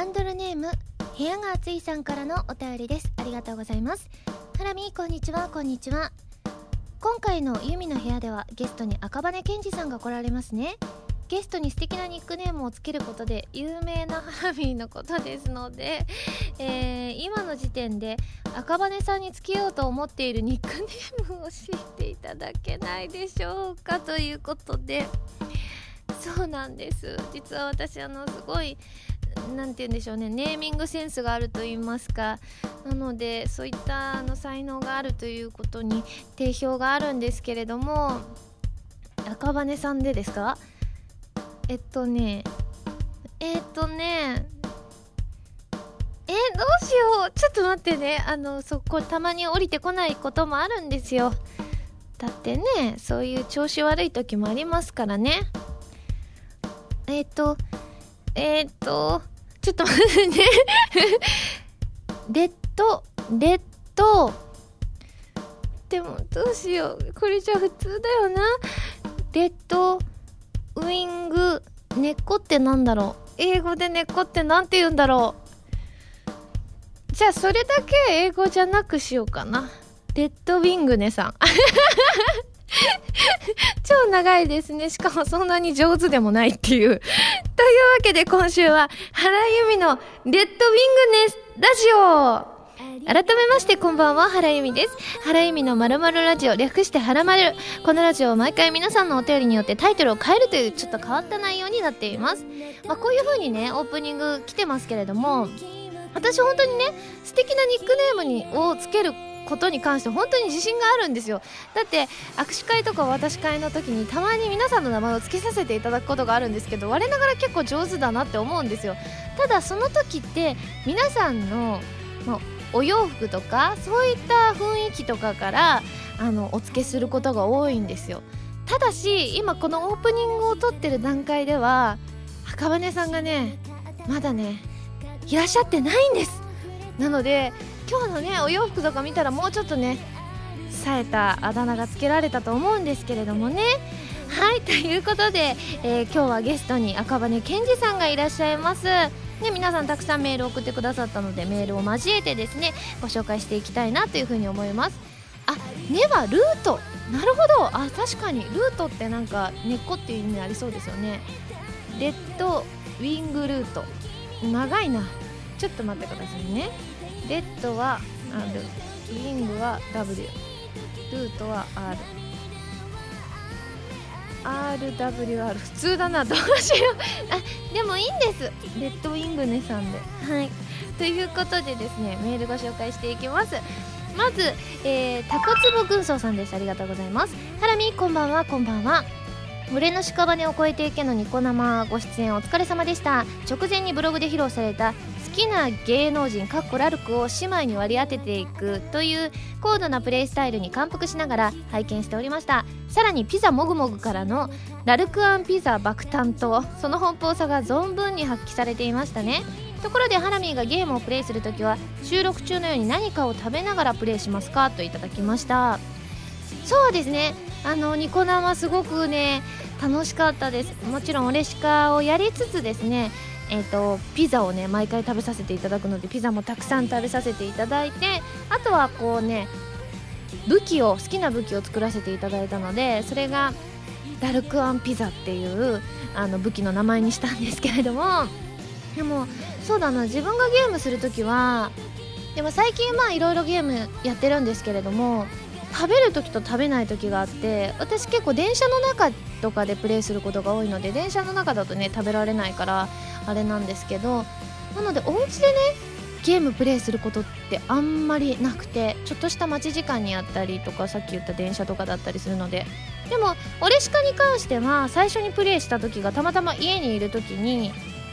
ハンドルネーム部屋が暑いさんからのお便りです。ありがとうございます。ハラミこんにちは。こんにちは。今回のユミの部屋ではゲストに赤羽健二さんが来られますね。ゲストに素敵なニックネームをつけることで有名なハラミーのことですので、えー、今の時点で赤羽さんにつけようと思っているニックネームを教えていただけないでしょうか？ということでそうなんです。実は私あのすごい何て言うんでしょうね。ネーミングセンスがあると言いますか。なのでそういったあの才能があるということに定評があるんですけれども赤羽さんでですか？えっとねえっとねえどうしよう。ちょっと待ってね。あのそこたまに降りてこないこともあるんですよ。だってねそういう調子悪い時もありますからね。えっ、とえっ、とちょっと待ってね。レッドレッド。でもどうしよう。これじゃ普通だよな。レッドウィング。根っこってなんだろう。英語で根っこってなんて言うんだろう。じゃあそれだけ英語じゃなくしようかな。レッドウィングネさん。超長いですね。しかもそんなに上手でもないっていう。というわけで今週は原由美のレッドウィングネスラジオ。改めましてこんばんは原由美です。原由美のまるまるラジオ。略してはらまるこのラジオは毎回皆さんのお便りによってタイトルを変えるというちょっと変わった内容になっています。まあ、こういう風にねオープニング来てますけれども私本当にね素敵なニックネームにをつけることに関して本当に自信があるんですよ。だって握手会とか渡し会の時にたまに皆さんの名前を付けさせていただくことがあるんですけど我ながら結構上手だなって思うんですよ。ただその時って皆さんの、ま、お洋服とかそういった雰囲気とかからあのお付けすることが多いんですよ。ただし今このオープニングを撮ってる段階では赤羽さんがねまだねいらっしゃってないんです。なので今日のねお洋服とか見たらもうちょっとね冴えたあだ名がつけられたと思うんですけれどもね。はいということで、えー、今日はゲストに赤羽健二さんがいらっしゃいます。ね、皆さんたくさんメール送ってくださったのでメールを交えてですねご紹介していきたいなというふうに思います。あ根はルート。なるほど。あ確かに。ルートってなんか根っこっていう意味ありそうですよね。レッドウィングルート。長いな。ちょっと待ってくださいね。レッドは R ウィングは W ルートは RRWR 普通だなどうしよう。あでもいいんです。レッドウィングネさんで。はい。ということでですねメールご紹介していきます。まず、えー、タコツボ軍曹さんです。ありがとうございます。ハラミこんばんはこんばんは群れの屍を越えていけのニコ生ご出演お疲れ様でした。直前にブログで披露された好きな芸能人かっこラルクを姉妹に割り当てていくという高度なプレイスタイルに感服しながら拝見しておりました。さらにピザもぐもぐからのラルクアンピザ爆誕とその奔放さが存分に発揮されていましたね。ところでハラミーがゲームをプレイするときは収録中のように何かを食べながらプレイしますか？といただきました。そうですね。あのニコ生すごくね楽しかったです。もちろんオレシカをやりつつですねえーと、ピザをね毎回食べさせていただくのでピザもたくさん食べさせていただいてあとはこうね武器を好きな武器を作らせていただいたのでそれがダルクアンピザっていうあの武器の名前にしたんですけれどもでもそうだな自分がゲームする時はでも最近まあいろいろゲームやってるんですけれども食べる時と食べない時があって私結構電車の中とかでプレイすることが多いので電車の中だとね食べられないからあれなんですけどなのでお家でねゲームプレイすることってあんまりなくてちょっとした待ち時間にあったりとかさっき言った電車とかだったりするので。でもオレシカに関しては最初にプレイした時がたまたま家にいる時に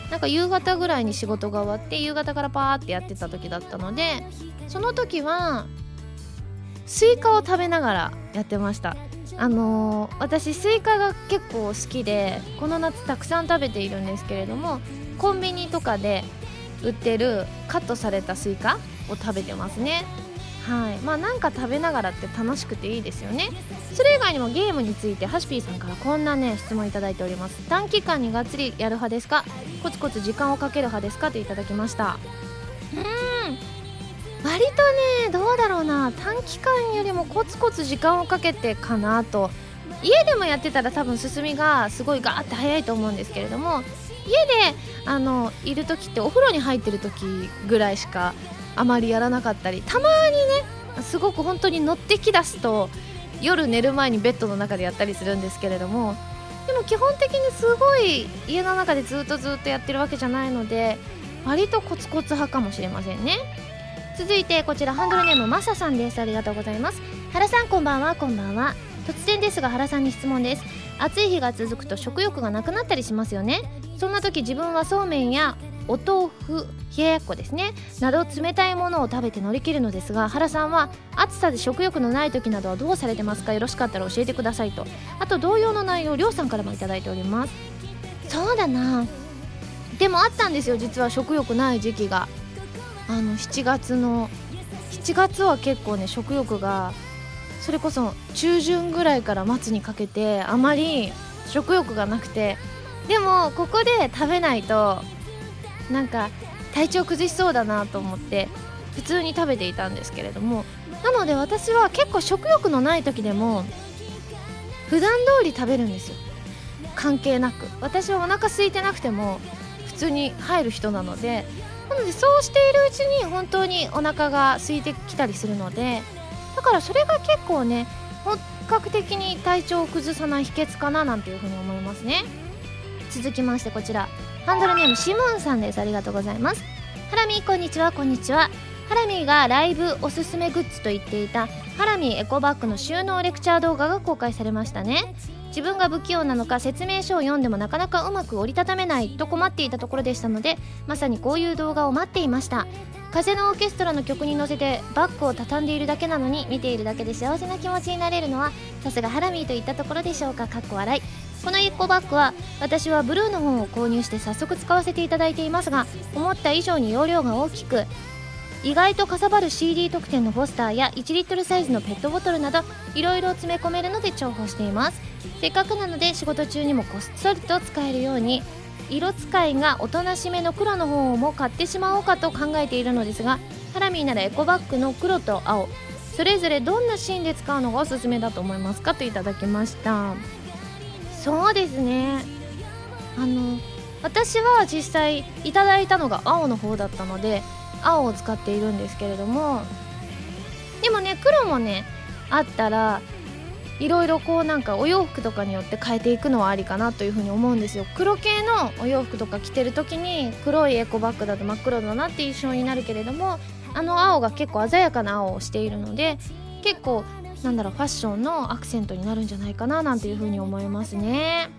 なんか夕方ぐらいに仕事が終わって夕方からパーってやってた時だったのでその時はスイカを食べながらやってました。あのー、私スイカが結構好きでこの夏たくさん食べているんですけれどもコンビニとかで売ってるカットされたスイカを食べてますね。はい。まあなんか食べながらって楽しくていいですよね。それ以外にもゲームについてハシピーさんからこんなね質問いただいております。短期間にがっつりやる派ですか？コツコツ時間をかける派ですか？といただきました。うん。割とねどうだろうな。短期間よりもコツコツ時間をかけてかなと。家でもやってたら多分進みがすごいガーって早いと思うんですけれども家であのいる時ってお風呂に入ってる時ぐらいしかあまりやらなかったりたまにねすごく本当に乗ってきだすと夜寝る前にベッドの中でやったりするんですけれどもでも基本的にすごい家の中でずっとずっとやってるわけじゃないので割とコツコツ派かもしれませんね。続いてこちらハンドルネームマサさんです。ありがとうございます。原さんこんばんはこんばんは。突然ですが原さんに質問です。暑い日が続くと食欲がなくなったりしますよね。そんな時自分はそうめんやお豆腐冷ややっこですね。など冷たいものを食べて乗り切るのですが原さんは暑さで食欲のない時などはどうされてますか？よろしかったら教えてくださいと。あと同様の内容りょうさんからも頂いております。そうだな。でもあったんですよ実は食欲ない時期があの7月の7月は結構ね食欲がそれこそ中旬ぐらいから末にかけてあまり食欲がなくてでもここで食べないとなんか体調崩しそうだなと思って普通に食べていたんですけれどもなので私は結構食欲のない時でも普段通り食べるんですよ。関係なく。私はお腹空いてなくても普通に入る人なのでなのでそうしているうちに本当にお腹が空いてきたりするのでだからそれが結構ね本格的に体調を崩さない秘訣かななんていうふうに思いますね。続きましてこちら。ハンドルネームシモンさんです。ありがとうございます。ハラミーこんにちは。こんにちは。ハラミーがライブおすすめグッズと言っていたハラミーエコバッグの収納レクチャー動画が公開されましたね。自分が不器用なのか説明書を読んでもなかなかうまく折りたためないと困っていたところでしたのでまさにこういう動画を待っていました。風のオーケストラの曲に乗せてバッグを畳んでいるだけなのに見ているだけで幸せな気持ちになれるのはさすがハラミーといったところでしょうか。かっこ笑い。このエコバッグは私はブルーの本を購入して早速使わせていただいていますが思った以上に容量が大きく意外とかさばる CD 特典のポスターや1リットルサイズのペットボトルなどいろいろ詰め込めるので重宝しています。せっかくなので仕事中にもこっそりと使えるように色使いがおとなしめの黒の方も買ってしまおうかと考えているのですがハラミーならエコバッグの黒と青それぞれどんなシーンで使うのがおすすめだと思いますかといただきました。そうですね。あの私は実際いただいたのが青の方だったので青を使っているんですけれどもでもね黒もねあったらいろいろこうなんかお洋服とかによって変えていくのはありかなというふうに思うんですよ。黒系のお洋服とか着てる時に黒いエコバッグだと真っ黒だなって印象になるけれどもあの青が結構鮮やかな青をしているので結構なんだろうファッションのアクセントになるんじゃないかななんていうふうに思いますね。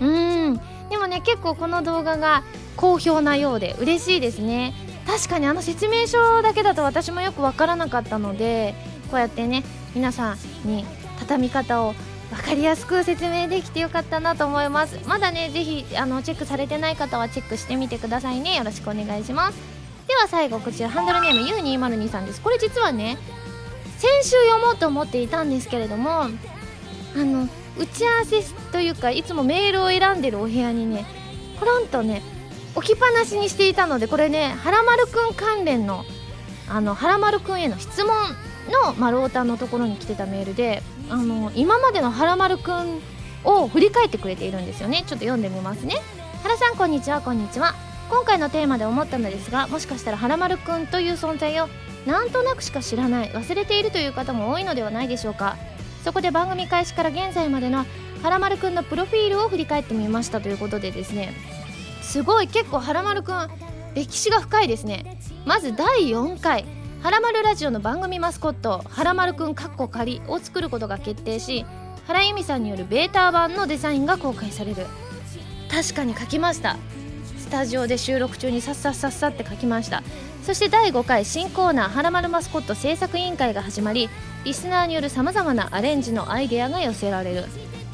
うん。でもね結構この動画が好評なようで嬉しいですね。確かにあの説明書だけだと私もよく分からなかったのでこうやってね皆さんに畳み方を分かりやすく説明できてよかったなと思います。まだねぜひあのチェックされてない方はチェックしてみてくださいね。よろしくお願いします。では最後こちらハンドルネーム U202 さんです。これ実はね先週読もうと思っていたんですけれどもあの打ち合わせというかいつもメールを選んでるお部屋にねコロンとね置きっぱなしにしていたのでこれねはらまるくん関連のあのはらまるくんへの質問の丸太のところに来てたメールであの今までのはらまるくんを振り返ってくれているんですよね。ちょっと読んでみますね。原さんこんにちは。こんにちは。今回のテーマで思ったのですがもしかしたらはらまるくんという存在をなんとなくしか知らない忘れているという方も多いのではないでしょうか。そこで番組開始から現在までのはらまるくんのプロフィールを振り返ってみましたということでですねすごい。結構はらまるくん歴史が深いですね。まず第4回。はらまるラジオの番組マスコットはらまるくんかっこ仮を作ることが決定し原由美さんによるベータ版のデザインが公開される。確かに書きました。スタジオで収録中にさっさっさっさって書きました。そして第5回新コーナー「はらまるマスコット制作委員会」が始まりリスナーによるさまざまなアレンジのアイデアが寄せられる。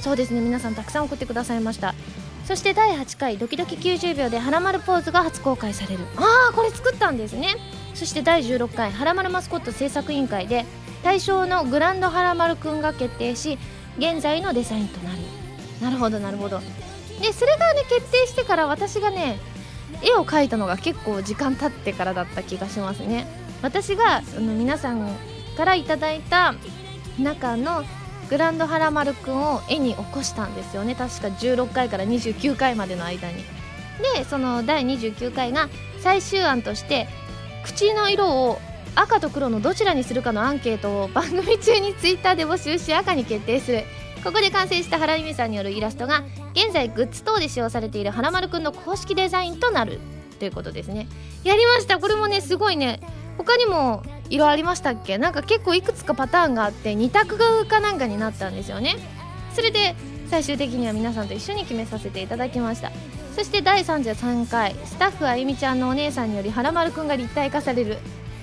そうですね。皆さんたくさん送ってくださいました。そして第8回ドキドキ90秒ではらまるポーズが初公開される。ああこれ作ったんですね。そして第16回はらまるマスコット制作委員会で対象のグランドはらまるくんが決定し現在のデザインとなる。なるほどなるほど。でそれがね決定してから私がね絵を描いたのが結構時間経ってからだった気がしますね。私があの皆さんからいただいた中のグランドハラマルくんを絵に起こしたんですよね。確か16回から29回までの間に。でその第29回が最終案として口の色を赤と黒のどちらにするかのアンケートを番組中にツイッターで募集し赤に決定する。ここで完成した原由美さんによるイラストが現在グッズ等で使用されているはらまるくんの公式デザインとなるということですね。やりました。これもねすごいね。他にも色ありましたっけ？なんか結構いくつかパターンがあって2択かなんかになったんですよね。それで最終的には皆さんと一緒に決めさせていただきました。そして第33回スタッフあゆみちゃんのお姉さんによりはらまるくんが立体化される。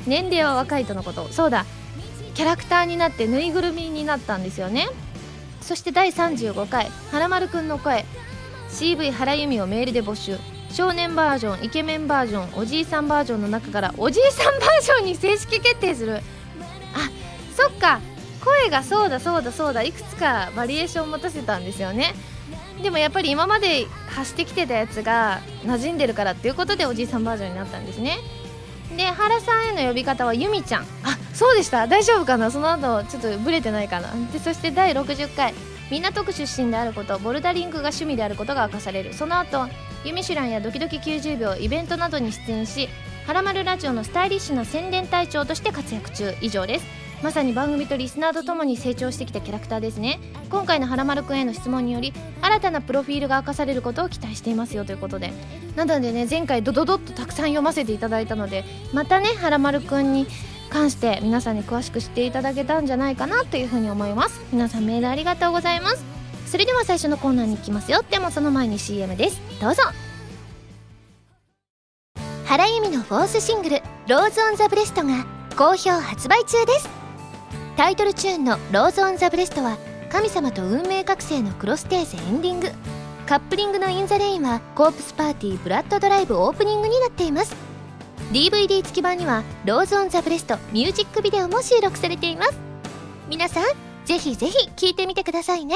年齢は若いとのこと。そうだ。キャラクターになってぬいぐるみになったんですよね。そして第35回はらまるくんの声。CV 原由美をメールで募集。少年バージョンイケメンバージョンおじいさんバージョンの中からおじいさんバージョンに正式決定する。あそっか。声がそうだそうだ。そうだいくつかバリエーションを持たせたんですよね。でもやっぱり今まで走ってきてたやつが馴染んでるからっていうことでおじいさんバージョンになったんですね。で原さんへの呼び方はゆみちゃん。あそうでした。大丈夫かな。その後ちょっとブレてないかな。でそして第60回。港区出身であることボルダリングが趣味であることが明かされる。その後ユミシュランやドキドキ90秒イベントなどに出演しはらまるラジオのスタイリッシュな宣伝隊長として活躍中。以上です。まさに番組とリスナーとともに成長してきたキャラクターですね。今回のはらまるくんへの質問により新たなプロフィールが明かされることを期待していますよ。ということで。なのでね前回ドドドッとたくさん読ませていただいたのでまたねはらまるくんに関して皆さんに詳しく知っていただけたんじゃないかなというふうに思います。皆さんメールありがとうございます。それでは最初のコーナーに行きますよ。でもその前に CM です。どうぞ。原由実のフォースシングル「ローズ・オン・ザ・ブレスト」が好評発売中です。タイトルチューンの「ローズ・オン・ザ・ブレスト」は神様と運命覚醒のクロステーゼエンディング。カップリングの「イン・ザ・レイン」はコープスパーティーブラッドドライブオープニングになっています。DVD 付き版には「ローズ・オン・ザ・ブレスト」ミュージックビデオも収録されています。皆さんぜひぜひ聴いてみてくださいね。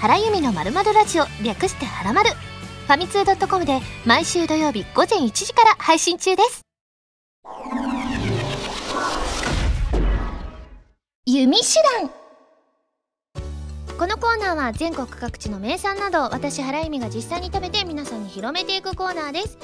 原由美のまるまるラジオ略してはらまるファミツー .com で毎週土曜日午前1時から配信中です。弓手段。このコーナーは全国各地の名産など私原由美が実際に食べて皆さんに広めていくコーナーです。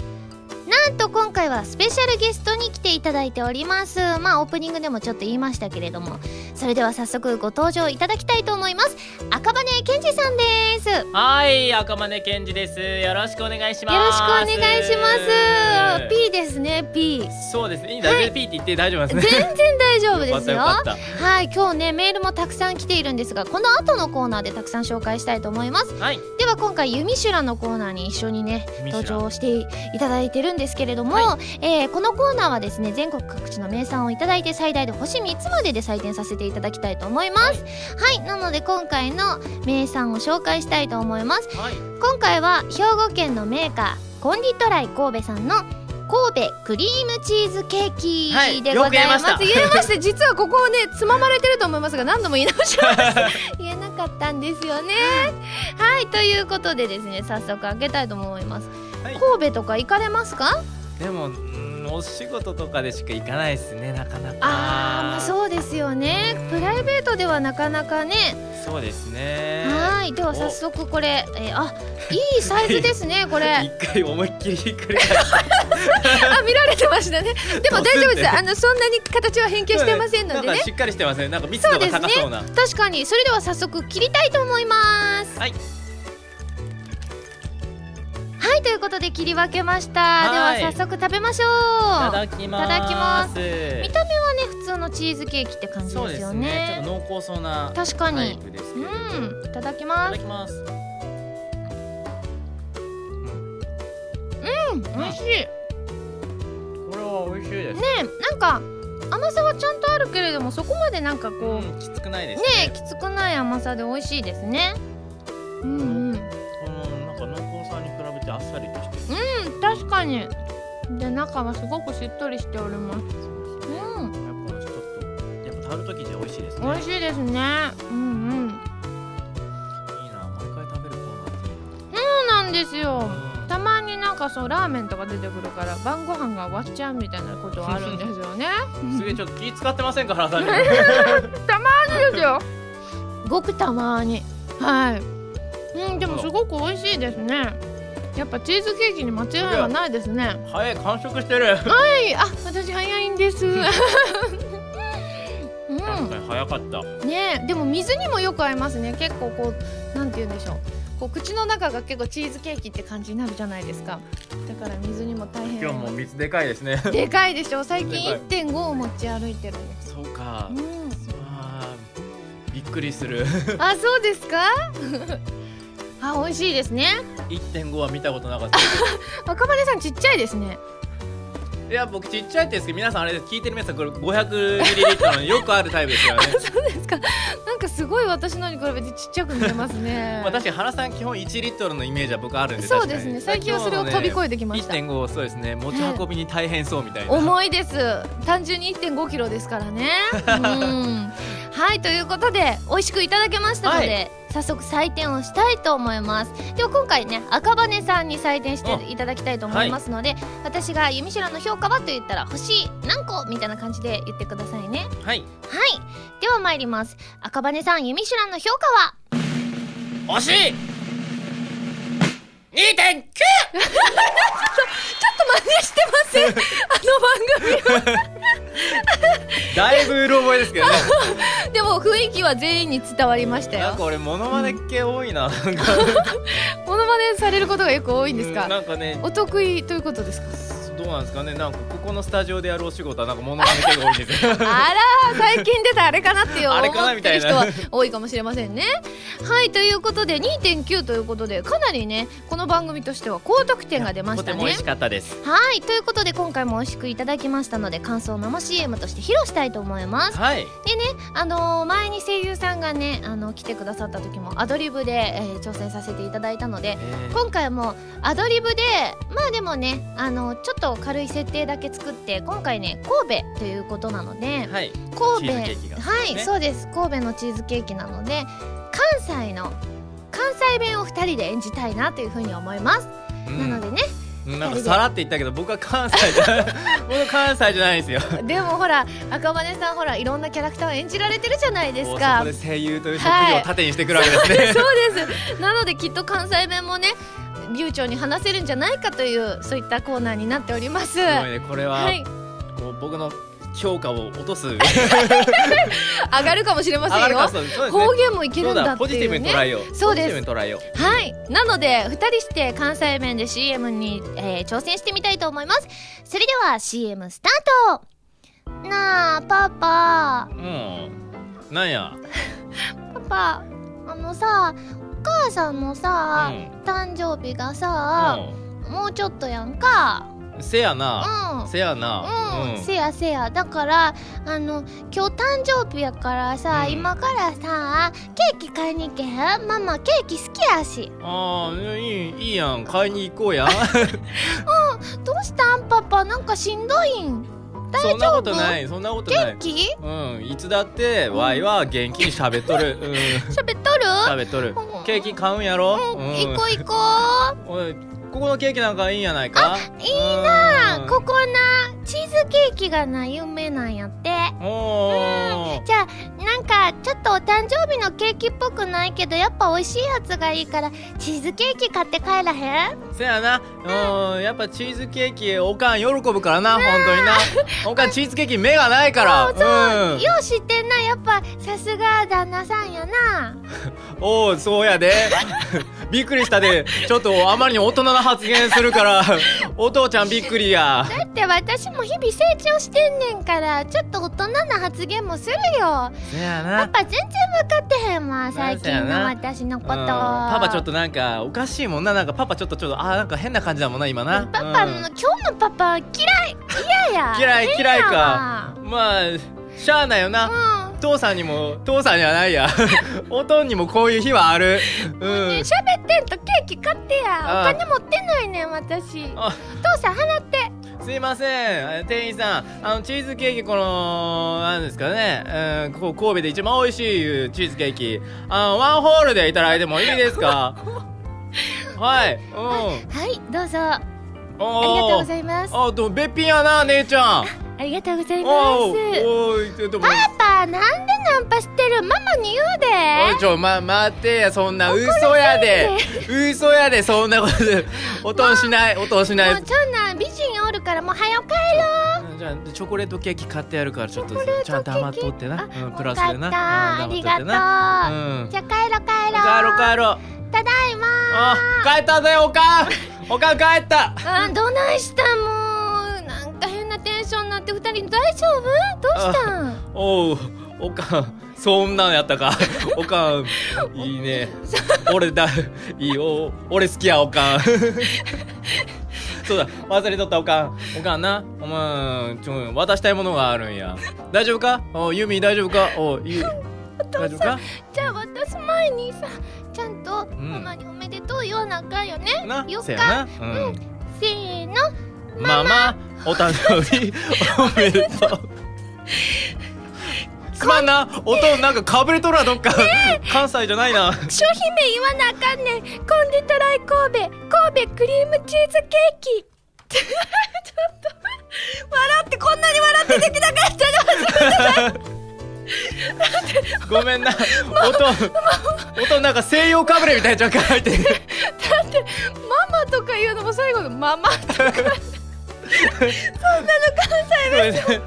なんと今回はスペシャルゲストに来ていただいております。まあオープニングでもちょっと言いましたけれども。それでは早速ご登場いただきたいと思います。赤羽健二さんです。はい赤羽健二です。よろしくお願いします。よろしくお願いします。P ですね P そうですね。いいんだ、はい、P って言って大丈夫ですね。全然大丈夫ですよ。よはい今日ねメールもたくさん来ているんですがこの後のコーナーでたくさん紹介したいと思います、はい、では今回「ユミシュラ」のコーナーに一緒にね登場していただいてるんですけれども、はい、えー、このコーナーはですね全国各地の名産をいただいて最大で星3つまでで採点させていただきたいと思います。はい。なので今回の名産を紹介したいと思います、はい、今回は兵庫県のメーカーコンディトライ神戸さんの神戸クリームチーズケーキでございます、はい、言えました。実はここをね つままれてると思いますが何度も言い直しました 言えなかったんですよね。はい。ということでですね早速開けたいと思います、はい、神戸とか行かれますか？でもお仕事とかでしか行かないですねなかなか。ああまあそうですよね。プライベートではなかなかね。そうですね。はい。では早速これ、えー、あいいサイズですね これ。一回思いっきりひっくり返あ見られてましたね。でも大丈夫です。あのそんなに形は変形してませんのでね。しっかりしてますね。なんか密度が高そうな、ね、確かに。それでは早速切りたいと思います。はいはいということで切り分けました。では早速食べましょう。いただきます。いただきます。見た目通のチーズケーキって感じですすね。ね。ちょっと濃厚そうな確かタイにうんいただきいたますだきます。うん美味しい。ねこれは美味しいです。なんか甘さはちゃんとあるけれどもそこまでなんかこう、うんきつくないですね。ねきつくない甘さで美味しいですね。うんうんあっさりとしてる。うん確かに。で中はすごくしっとりしております。そうん。やっぱこのちょっとやっぱタルト生地美味しいですね。美味しいですね。うんうん。いいな毎回食べるコーナーって。いいそうなんですよ。なたまになんかそうラーメンとか出てくるから晩ご飯が終わっちゃうみたいなことはあるんですよね。すげえちょっと気使ってませんか原さんにですよ。ごくたまに。はい。うんでもすごく美味しいですねやっぱチーズケーキに間違いはないですね。早い完食してる。はい。あ私早いんです。う確かに早かった。んねえ。でも水にもよく合いますね。結構こうなんて言うんでしょう。こう口の中が結構チーズケーキって感じになるじゃないですか。だから水にも大変。今日も水でかいですね。でかいでしょ。最近で1.5を持ち歩いてるそうか。うん。あー。びっくりする。あそうですか？あ美味しいですね。1.5は見たことなかった。赤羽さんちっちゃいですね。いや僕ちっちゃいですけど皆さんあれです。聞いてる皆さんこれ 500ml のよくあるタイプですよね。そうですか。なんかすごい私のに比べてちっちゃく見えますね。まあ確かに原さん基本1リットルのイメージは僕あるんでそうですね。最近はそれを飛び越えてきました、1.5そうですね。持ち運びに大変そうみたいな、重いです。単純に1 5キロですからね。うんはいということで美味しくいただけましたので、早速採点をしたいと思います。では今回ね赤羽さんに採点していただきたいと思いますので、私が「ユミシュランの評価は?」と言ったら「星何個?」みたいな感じで言ってくださいね。はい。はい。では参ります。赤羽さんユミシュランの評価は？惜しい 2.9! 真似してません？あの番組だいぶうろ覚えですけどね。でも雰囲気は全員に伝わりましたよ。なんか俺モノマネ系多いななんか。モノマネされることがよく多いんですうんかなんかね。お得意ということですか？どうなんですかね。なんかここのスタジオでやるお仕事はなんかモノマネ系が多いんですよ。あら最近出たあれかなっていう あれ思かなみたいな。ってる人は多いかもしれませんね。はいということで2.9ということでかなりねこの番組としては高得点が出ましたね。とても美味しかったです。はいということで今回も美味しくいただきましたので感想を生 CM として披露したいと思います。はい。でねあのー前に声優さんがねあの来てくださった時もアドリブで、えー挑戦させていただいたのでえー。今回もアドリブでまあでもねあのちょっと軽い設定だけ作って今回ね神戸ということなのではい。神戸チーズケーキが。はい、ね。そうです。神戸のチーズケーキなので関西の関西弁を2人で演じたいなというふうに思います、うん。なのでねなんかさらって言ったけど 僕は関西じゃない僕関西じゃないんですよ。でもほら赤羽さんほらいろんなキャラクターを演じられてるじゃないですか。そこで声優という職業を盾にしてくるわけですね、そうです。なのできっと関西弁もね流暢に話せるんじゃないかというそういったコーナーになっております。すねこれは、はい。こう僕の評価を落とす。上がるかもしれませんよ。ね。方言もいけるんだっていうね。そうです。はい。なので2人して関西弁で CM に、えー挑戦してみたいと思います。それでは CM スタート。なあパパ。うん。なんや？パパあのさお母さん。のさ、う誕生日がさ、ん。もうちょっとやんか。うんせやな、うん。せやな。うん、せやせや。だからあの今日誕生日やからさ、うん。今からさケーキ買いに行けへん？ママケーキ好きやし。ああいいいいやん。買いに行こうや。どうしたん？パパなんかしんどいん？大そんな丈夫ことないそんなことない。元気？うんいつだってワイは元気に喋っとる。うん。喋っとる？喋っとる。う。んケーキ買うんやろ？行こう行こおいここのケーキなんかいいんやないか？いいなここなチーズケーキがな有名なんやって。おー。じゃあなんかちょっとお誕生日のケーキっぽくないけどやっぱ美味しいやつがいいからチーズケーキ買って帰らへん？せやな、うん、やっぱチーズケーキおかん喜ぶからな、本当にな。おかんチーズケーキ目がないから。そうそう、うん。よう知ってんなやっぱさすが旦那さんやな。おう、そうやで。びっくりしたで。ちょっとあまりに大人な発言するから。お父ちゃんびっくりや。だって私も日々成長してんねんからちょっと大人な発言もするよせやパな。パ全然分かってへんわ最近の私のこと、うん。パパちょっとなんかおかしいもんななんかパパちょっとちょっとあーなんか変な感じだもんな今な。パパの、うん。今日のパパ嫌い嫌や。嫌い変嫌いか。まあしゃあないよな、うん。父さんにも父さんじゃないや。おとんにもこういう日はある。うん。ね喋ってんとケーキ買ってや。おあ。金持ってないねん私。あ。父さん払ってすいません。店員さんあのチーズケーキこのなんですかね、うん、ここ神戸で一番美味しいチーズケーキ。あのワンホールでいただいてもいいですか？はい。うん。はいどうぞ。あおりがとうごいざいます。あでもべっぴんやな姉ちゃんありがとうございます。パパなんでナンパしてる？ママに言うで。おいちょま待ってやそんな嘘やで。嘘やでそんなこと。おとんしないおとんしない。もうそんな美人おるからもう早く帰ろじゃあチョコレートケーキ買ってやるからちょっとちゃんと余っとってな、あうん、プラスでな。ありがとう。じゃあ帰ろ帰ろ帰ろう帰ろう。ただいまあ帰ったぜおかん。おかん帰った。あどないしたもんか変なテンションになって二人大丈夫？どうしたん？おうおかんそんなんやったか？おかんいいね。俺だいいよ。俺好きやおかん。そうだ忘れとったおかん。おかんなお前ちょ渡したいものがあるんや。大丈夫か？おユミ大丈夫か？おゆ大丈夫か？じゃあ渡す前にさちゃんとん。ママにおめでとう言わなあかんよね。なよっか。うん。せーのママお誕生日おめでとう。すまんな音なんかかぶれとるわどっか関西じゃないな商品名言わなあかんねんコンディトライ神戸神戸クリームチーズケーキちょっと笑ってこんなに笑ってできなかったのごめんな音音なんか西洋かぶれみたいな若干入ってるだってママとか言うのも最後のママとかそんなさい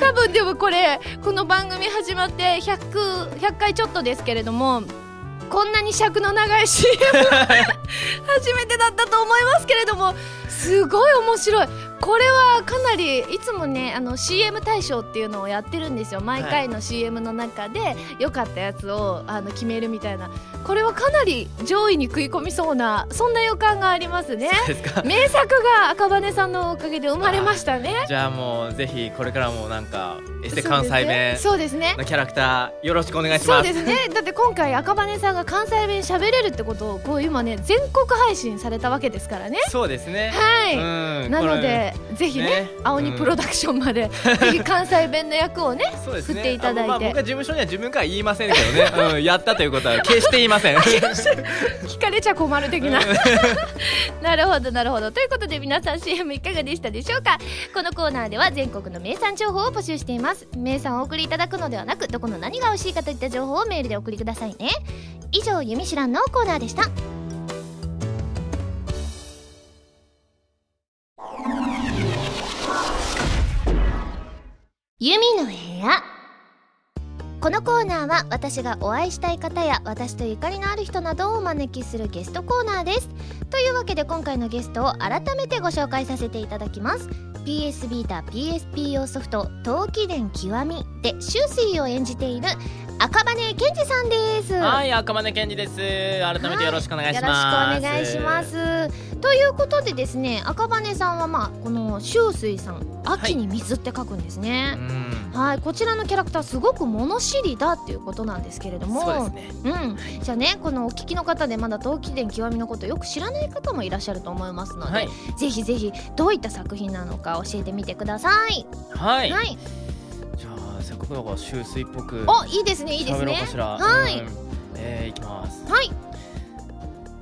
多分でもこれこの番組始まって 100, 100回ちょっとですけれどもこんなに尺の長い CM 初めてだったと思いますけれどもすごい面白い。これはかなりいつもねあの CM 大賞っていうのをやってるんですよ。毎回の CM の中で良かったやつをあの決めるみたいな。これはかなり上位に食い込みそうなそんな予感がありますね。名作が赤羽さんのおかげで生まれましたね。じゃあもうぜひこれからもなんかエステ関西弁そうですね。のキャラクターよろしくお願いします。そうですね。だって今回赤羽さんが関西弁喋れるってことをこう今ね全国配信されたわけですからね。そうですね。はい、うん。なのでぜひねね。青鬼プロダクションまで、ぜひ関西弁の役をねね。振っていただいて。あまあ、僕は事務所には自分から言いませんけどね、うん、やったということは決して言いません。聞かれちゃ困る的な。うん。なるほどなるほど。ということで皆さん CM いかがでしたでしょうか？このコーナーでは全国の名産情報を募集しています。名産をお送りいただくのではなくどこの何が美味しいかといった情報をメールでお送りくださいね。以上「ゆみしらん」のコーナーでしたユミの部屋。このコーナーは私がお会いしたい方や私とゆかりのある人などをお招きするゲストコーナーです。というわけで今回のゲストを改めてご紹介させていただきます。PS ビータ PSP 用ソフト「陶器伝極み」で終水を演じている赤羽健二さんですはい赤羽健二です改めてよろしくお願いします、よろしくお願いします。ということでですね赤羽さんはまあこの秋水さん秋に水って書くんですね。うん。はい、こちらのキャラクターすごく物知りだっていうことなんですけれども。そうですね。うん、じゃあねこのお聞きの方でまだ陶器伝極みのことよく知らない方もいらっしゃると思いますので、はい。ぜひぜひどういった作品なのか教えてみてください。はい、はい、じゃあせっかくだから周水っぽくおいいですねいいですね。はい。うん。えー、いきます。はい。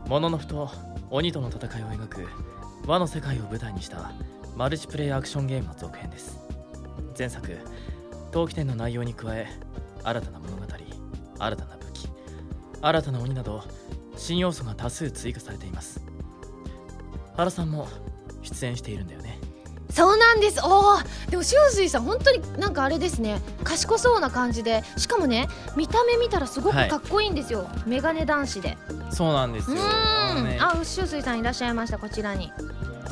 モノノフと鬼との戦いを描く和の世界を舞台にしたマルチプレイアクションゲームの続編です。前作陶器店の内容に加え新たな物語新たな武器新たな鬼など新要素が多数追加されています。原さんも出演しているんだよね。そうなんです。おーでも周水さん本当になんかあれですね。賢そうな感じで。しかもね見た目見たらすごくかっこいいんですよ、メガネ男子で。そうなんですうよーん、ね。あ周水さんいらっしゃいましたこちらに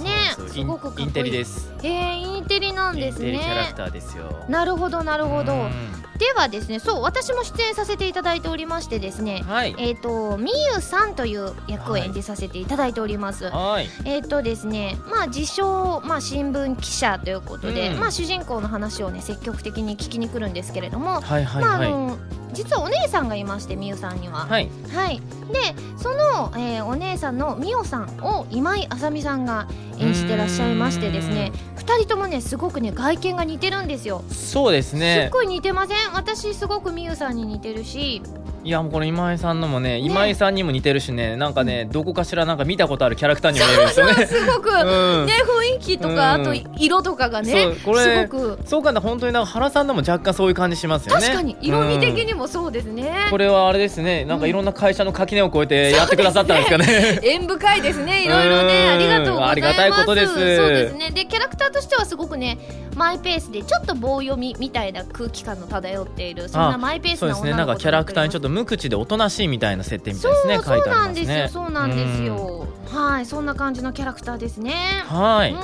ね。すすごくインテリです。えー、インテリなんですインテリキャラクねターですよ。なるほどなるほど。うん。ではですねそう私も出演させていただいておりましてですねはい。えっ、とみゆさんという役を演じさせていただいております、はい。えっ、とですねまあ自称、まあ、新聞記者ということで、うん。まあ、主人公の話をね積極的に聞きに来るんですけれども、はいはいまああはいの実はお姉さんがいましてみゆさんには。はい。はい、でその、えーお姉さんのみおさんを今井あさみさんが演じてらっしゃいましてですね2人ともねすごくね外見が似てるんですよ。そうですすっねごい似てません？私すごくみゆさんに似てるし。いやもうこの今井さんのもね今井さんにも似てるしねなんかねどこかしらなんか見たことあるキャラクターにも見えるんですよね。すごく、うん。ね雰囲気とか、うん。あと色とかがねこれすごく。そうかな本当になんか原さんでも若干そういう感じしますよね。確かに。色味的うんにもそうですね、これはあれですね。なんかいろんな会社の垣根を越えてやってくださったんですかね。縁深いですね。いろいろねうんありがとうございます。ありがたいことです。そうですね。でキャラクターとしてはすごくねマイペースでちょっと棒読みみたいな空気感の漂っているそんなマイペースそうな女の子で。すね。なんかキャラクターにちょっとと無口でおとなしいみたいな設定みたそいうですね書いてあそうなんですよ。そうなんですよ。はいそんな感じのキャラクターですね。うんはうん。い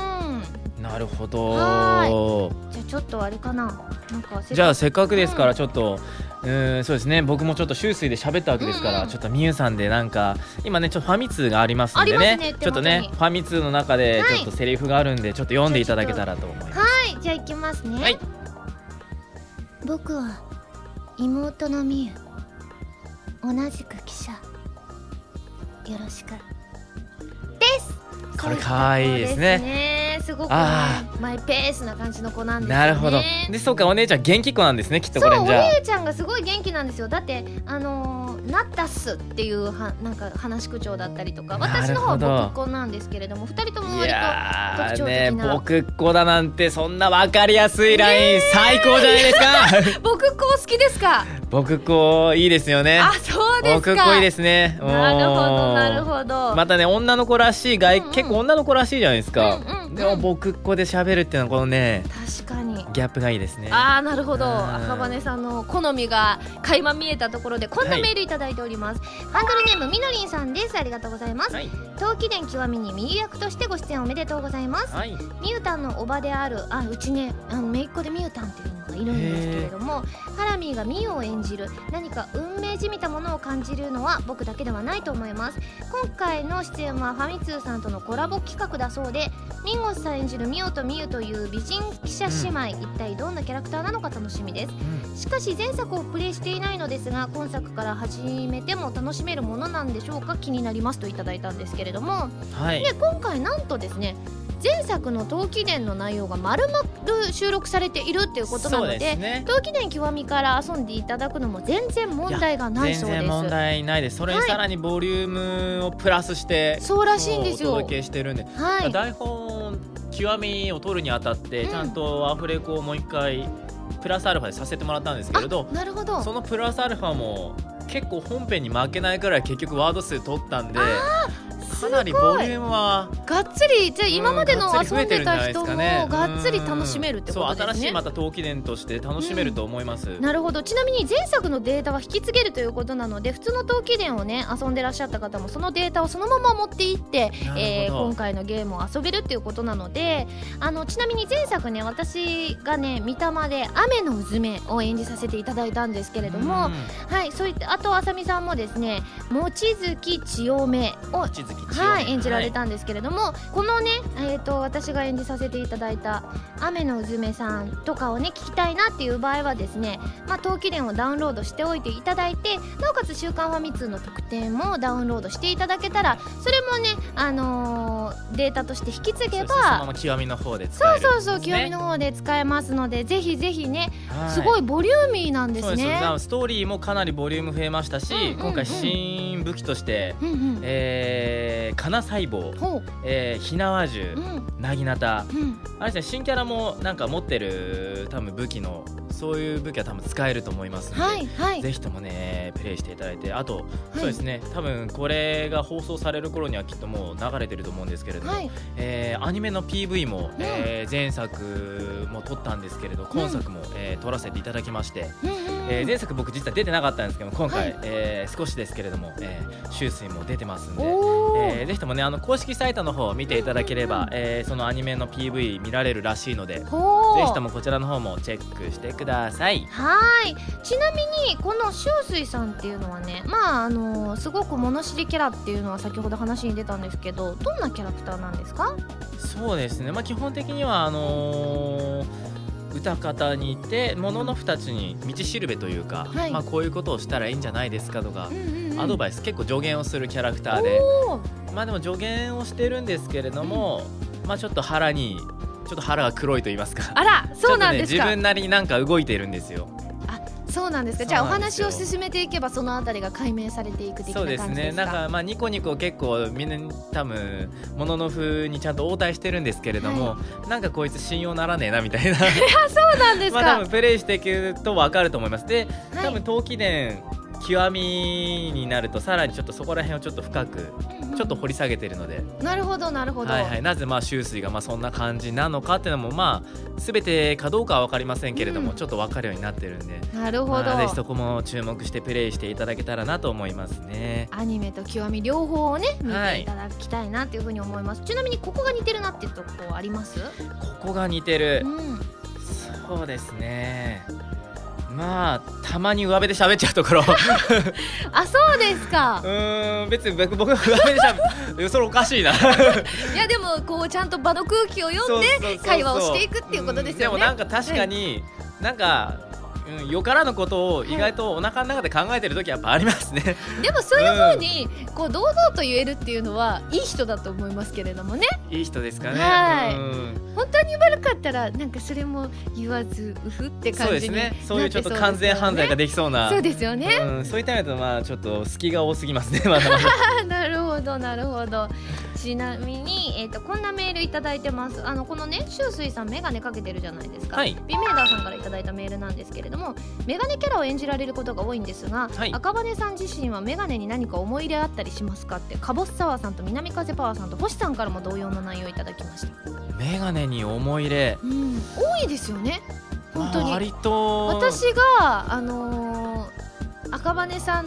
なるほはどじゃあちょっとあれかな。なんかじゃあせっかくですかうん。らちょっと、うーんそうですね。僕もちょっと周水で喋ったわけですから、うんうん。ちょっとみゆさんでなんか今ねちょっとファミ通がありますんでね。ねちょっとねファミ通の中ではい。ちょっとセリフがあるんでちょっと読んでいただけたらと思います、はい。じゃあ行きますね。はい。僕は妹のみゆ同じく記者。よろしく。です。これ可愛いいですねすごくマイペースな感じの子なんですよね。なるほど。でそうかお姉ちゃん元気子なんですねきっとこれじゃあ。姉ちゃんがすごい元気なんですよ。だってあのーなったっすっていうはなんか話し口調だったりとか私の方は僕っ子なんですけれども二人ともい割や特徴的な。僕っ子だなんてそんな分かりやすいライン最高じゃないですか。と 僕っ子好きですか？僕っ子いいですよね。あそうですか。僕っ子いいですね。なるほどなるど。ほどまたね女の子らしい外、うんうん。結構女の子らしいじゃないですか、うんうんうんでも僕っ子で喋るっていうのはこのねギャップがいいですね。ああなるほど。うん。赤羽さんの好みが垣間見えたところでこんなメールい。ただいております、ハンドルネームみのりんさんです。ありがとうございます。はい。陶器伝極みにみゆ役としてご出演おめでとうございます。はい。みゆたんのおばであるあうちねあの姪っ子でみゆたんっていうのがいるんですけれどもハラミーがみゆを演じる何か運命じみたものを感じるのは僕だけではないと思います。今回の出演はファミ通さんとのコラボ企画だそうでミンゴスさん演じるみおとみゆという美人記者姉妹、一体どんなキャラクターなのか楽しみです。しかし前作をプレイしていないのですが今作から始めても楽しめるものなんでしょうか？気になりますといただいたんですけれども。はい。で今回なんとですね前作の陶器伝の内容が丸々収録されているっていうことなのでね。陶器伝極みから遊んでいただくのも全然問題がない全そうです。然問題ないです。それにはい。さらにボリュームをプラスしてそうらしいんですよ。お届けしてるんで、はい。台本極みを取るにあたってうん。ちゃんとアフレコをもう一回プラスアルファでさせてもらったんですけれどあなるほど。そのプラスアルファも結構本編に負けないくらい結局ワード数取ったんでかなりボリュームはがっつりじゃあ今までの遊んでた人もがっつり楽しめるってことですね。新しいまた陶器伝として楽しめると思います、なるほど。ちなみに前作のデータは引き継げるということなので普通の陶器伝をね遊んでらっしゃった方もそのデータをそのまま持っていって、えー今回のゲームを遊べるっていうことなのであのちなみに前作ね私がね御霊で「雨のうずめ」を演じさせていただいたんですけれども、はいそういったあとあさみさんもですね望月千代目をはい、演じられたんですけれども、このね、えー、と私が演じさせていただいた「雨のうずめさん」とかをね聞きたいなっていう場合はですね「まあ、陶器伝」をダウンロードしておいていただいてなおかつ「週刊ファミ通」の特典もダウンロードしていただけたらそれもね、あのーデータとして引き継げそうですねそのまばま極みの方で使そうそうそう清美の方で使えますのでぜひぜひね、はい。すごいボリューミーなんですね。ストーリーもかなりボリューム増えましたし、うんうんうん今回新武器として、うんうん。ええー、かな細胞、えー、ひなわ銃うん。なぎなた。うん。あれですね新キャラもなんか持ってる多分武器のそういう武器は多分使えると思いますので、はいはい。ぜひともねプレイしていただいてあと、はい。そうですね多分これが放送される頃にはきっともう流れてると思うんですけれども、はい。えーアニメの PV も、えー前作も撮ったんですけれど今作も、えー撮らせていただきまして、うんうんえー前作僕実は出てなかったんですけど今回、はい。えー少しですけれども、えー、周水も出てますんで。えーぜひともねあの公式サイトの方を見ていただければ、えーそのアニメの PV 見られるらしいのでぜひともこちらの方もチェックしてくださいはい。ちなみにこの周水さんっていうのはねまああのすごく物知りキャラっていうのは先ほど話に出たんですけどどんなキャラクターなんですか？そうですね。まあ基本的にはあのー歌方にいてもののふたちに道しるべというか、はい。まあ、こういうことをしたらいいんじゃないですかとか、アドババイス結構助言をするキャラクターで。まあでも助言をしてるんですけれども、まあちょっと腹にちょっと腹が黒いと言いますか。あらそうなんですか、ね、自分なりになんか動いてるんですよ。そうなんですか。じゃあお話を進めていけばそのあたりが解明されていく的なそうですね。なんかまあニコニコ結構みんな多分もののふにちゃんと応対してるんですけれども、なんかこいつ信用ならねえなみたいな。そうなんですか、まあ多分プレイしていくと分かると思います。ではい。多分陶器伝極みになるとさらにちょっとそこら辺をちょっと深くちょっと掘り下げてるので、なるほどなるほど、はいはい、なぜまあ周水がまあそんな感じなのかっていうのもまあ全てかどうかは分かりませんけれども、うん。ちょっと分かるようになってるんで。なるほど、まあそこも注目してプレイしていただけたらなと思いますね。アニメと極み両方をね見はい。ていただきたいなっていうふうに思います、ちなみにここが似てるなっていうとこあります？ここが似てる、うん。そうですねまあたまに上辺で喋っちゃうところ。う あそうですか。ーん別に僕僕が上辺で喋るそれ おかしいな。いやでもこうちゃんと場の空気を読んで会話をしていくっていうことですよね。んでもなんか確かに、なんか、うん、よからぬことを意外とお腹の中で考えてる時はやっぱありますね、でもそういうふうにこう堂々と言えるっていうのはいい人だと思いますけれどもね。いい人ですかね、はい。うん。本当に悪かったらなんかそれも言わずうふって感じにですね。そういうちょっとな完全犯罪がでできそうな。そうですよね。うん、そういった意味だとまあちょっと隙が多すぎますねまだ。まだあなるほどなるほど。ちなみに、えー、とこんなメールいただいてます。あのこのね周水さん眼鏡かけてるじゃないですか、はい。ビメーダーさんからいただいたメールなんですけれども眼鏡キャラを演じられることが多いんですが、はい。赤羽さん自身は眼鏡に何か思い入れあったりしますかってカボスサワーさんと南風パワーさんと星さんからも同様の内容いただきました。メガネに思い入れ。うん。多いですよね。本当に。まあ割と私があのー赤羽さん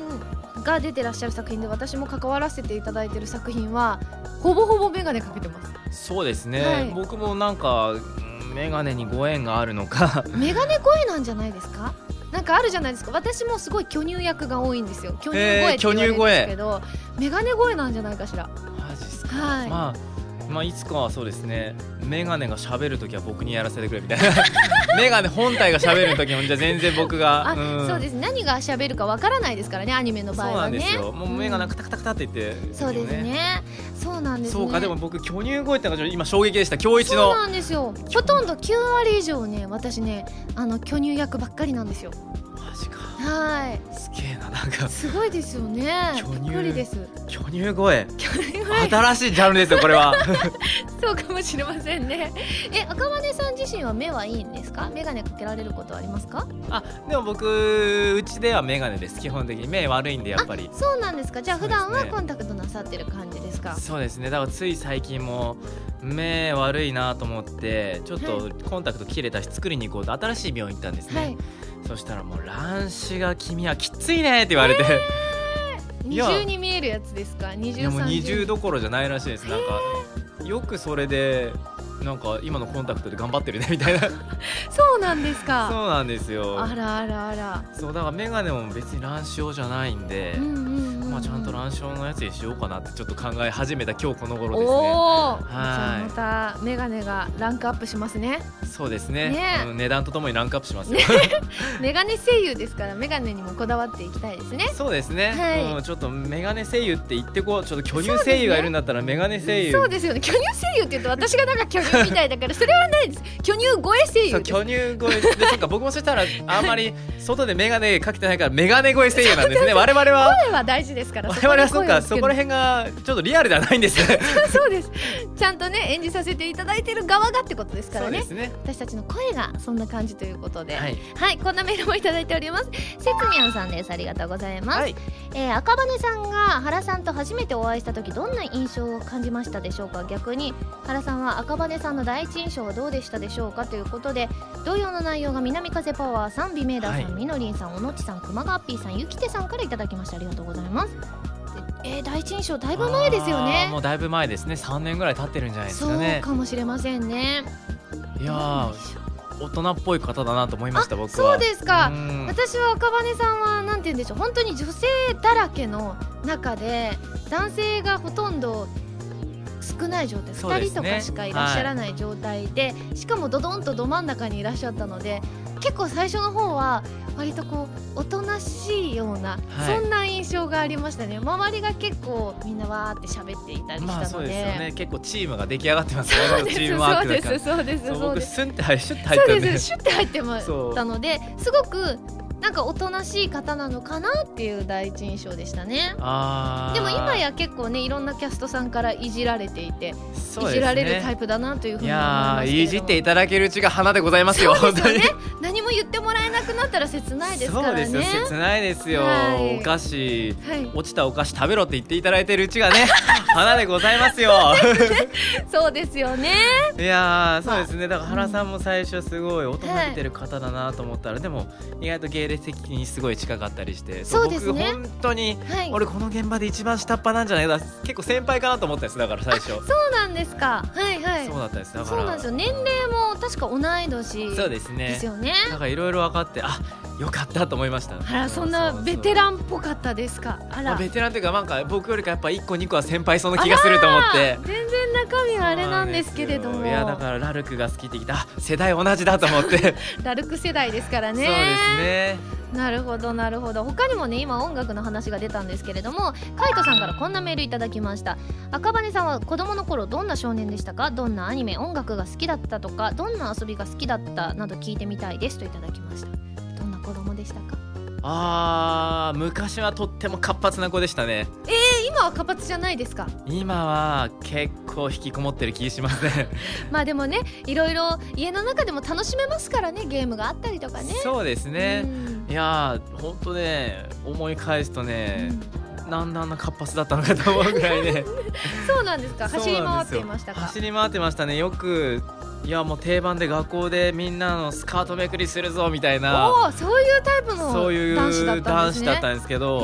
が出てらっしゃる作品で私も関わらせていただいてる作品はほぼほぼ眼鏡かけてます。そうですね、はい。僕もなんかうんメガネにご縁があるのか。眼鏡声なんじゃないですか？なんかあるじゃないですか。私もすごい巨乳役が多いんですよ。巨乳声って言われるんですけど、眼鏡声なんじゃないかしら。マジっすか、はい、まあまあいつかはそうですねメガネが喋るときは僕にやらせてくれみたいな。メガネ本体が喋るときもじゃあ全然僕があ、ん。そうです。何が喋るかわからないですからねアニメの場合そうなはねんですよ。もうメガネカタカタカタって言って、そうですね。そうなんですね。そうかでも僕巨乳声ってのが今衝撃でした。今日一そうのなんですよ。ほとんど9割以上ね私ねあの巨乳役ばっかりなんですよ。マジかはい。すげえななんか。すごいですよね。巨乳。です。巨乳声。巨乳声。新しいジャンルですよこれは。そうかもしれませんね。え赤羽さん自身は目はいいんですか？眼鏡かけられることはありますか？あでも僕うちではメガネです。基本的に目悪いんでやっぱり。そうなんですか。じゃあ普段はコンタクトなさってる感じですか？そうですね。だからつい最近も目悪いなと思ってちょっはとコンタクト切れたし作りに行こうと新しい病院行ったんですね、はいそしたらもう乱視が君はきついねって言われて、いや。二重に見えるやつですか？二重もう三重20どころじゃないらしいです。なんかよくそれでなんか今のコンタクトで頑張ってるねみたいな。そ うそうなんですか。なんですよ。あらあらあら。そうだから眼鏡も別に乱視用じゃないんで、うんうんうんうん。まあ、ちゃんと乱視用のやつにしようかなってちょっと考え始めた今日この頃ですね。おお、い。じゃあまたメガネがランクアップしますね。そうですね。ね。うん値段とともにランクアップしますよ、メガネ声優ですからメガネにもこだわっていきたいですね。そうですね、はい。うん、ちょっとメガネ声優って言ってこうちょっと巨乳声優がいるんだったらメガネ声優。そうですよね。巨乳声優って言うと私がなんか巨乳みたいだからそれはないです。巨乳声声優巨乳声でそっか僕もそしたら あんまり外でメガネかけてないからメガネ声声優なんですね。我々は声は大事ですから我々はそうかそこら辺辺がちょっとリアルではないんです。ねそうです。ちゃんとね演じさせていただいてる側がってことですからね。そうですね。私たちの声がそんな感じということで。は、はいいこんなメールもいただいております。せつにゃんさんです。ありがとうございます、はい。えー赤羽さんが原さんと初めてお会いした時どんな印象を感じましたでしょうか？逆に原さんは赤羽さんの第一印象はどうでしたでしょうか？ということで同様の内容が南風パワーさん美明ダーさん、はいみのりんさんおのちさん熊川 P さんゆきてさんからいただきました。ありがとうございます。でえー第一印象だいぶ前ですよね。もうだいぶ前ですね。3年ぐらい経ってるんじゃないですそうかねかもしれませんね。いやー大人っぽい方だなと思いました僕は。そうですか。うん。私は赤羽さんはなんて言うんでしょう。本当に女性だらけの中で男性がほとんど少ない状態、2ね。人とかしかいらっしゃらない状態でしかもドドンとど真ん中にいらっしゃったので結構最初の方は割とこうおとなしいような、はい。そんな印象がありましたね。周りが結構みんなわーって喋っていたりしたので、まあそうですよね。結構チームが出来上がってますよそうですねチームワーそうクだからですそうですそう僕そうですスンって入シュッて入っそうでですシュッて入ってまそうしたのですごくなんかおとなしい方なのかなっていう第一印象でしたね。でも今や結構ねいろんなキャストさんからいじられていて、ね。いじられるタイプだなというふうに思いいやいじっていただけるうちが花でございますよ。そうですよね。本何も言ってもらえなくなったら切ないですからね。そうですよ。切ないですよ、はい。お菓子はい。落ちたお菓子食べろって言っていただいてるうちがね 花でございますよ。そうですよね。いやーそうですね。だから原さんも最初すごい大人びてる方だなと思ったら、でも意外と芸歴的にすごい近かったりしてそうですね。僕本当にはい。俺この現場で一番下っ端なんじゃない？かな結構先輩かなと思ったんですだから最初。そうなんですか。はいはい。そうだったんです。だからそうなんですよ。年齢も確か同い年そうですね。ですよね。なんかいろいろ分かってあよかったと思いました。あらそんなベテンランっぽかったですか？あら。ベテランというかなんか僕よりかやっぱ1個2個は先輩そうな気がすると思って。全然中身はあれなんですけれども。いやだからラルクが好きって聞いたあ世代同じだと思って、ラルク世代ですからね。そうですね。なるほどなるほど。他にもね今音楽の話が出たんですけれどもカイトさんからこんなメールいただきました。赤羽さんは子供の頃どんな少年でしたか？どんなアニメ音楽が好きだったとかどんな遊びが好きだったなど聞いてみたいですといただきました子供でしたか？あー昔はとっても活発な子でしたね。え今は活発じゃないですか？今は結構引きこもってる気しますね まあでもねいろいろ家の中でも楽しめますからねゲームがあったりとかね。そうですね。うん。いやーほんとね思い返すとうねん、なんであんな活発だったのかと思うぐらいね。そうなんですか。走り回っていましたか？走り回ってましたね。よくいやもう定番で学校でみんなのスカートめくりするぞみたいな。おおそういうタイプのそういう男子だったん男ですね。子だったんですけど、